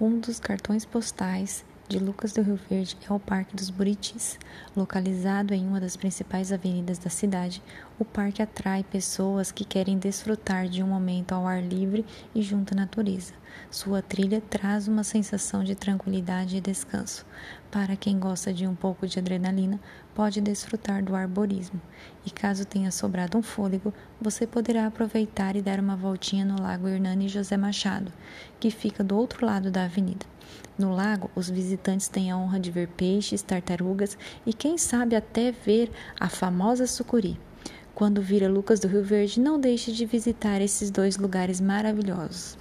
Um dos cartões postais de Lucas do Rio Verde é o Parque dos Buritis. Localizado em uma das principais avenidas da cidade, o parque atrai pessoas que querem desfrutar de um momento ao ar livre e junto à natureza. Sua trilha traz uma sensação de tranquilidade e descanso. Para quem gosta de um pouco de adrenalina, pode desfrutar do arborismo. E caso tenha sobrado um fôlego, você poderá aproveitar e dar uma voltinha no Lago Hernani José Machado, que fica do outro lado da avenida. No lago, os visitantes têm a honra de ver peixes, tartarugas e, quem sabe, até ver a famosa sucuri. Quando vira Lucas do Rio Verde, não deixe de visitar esses dois lugares maravilhosos.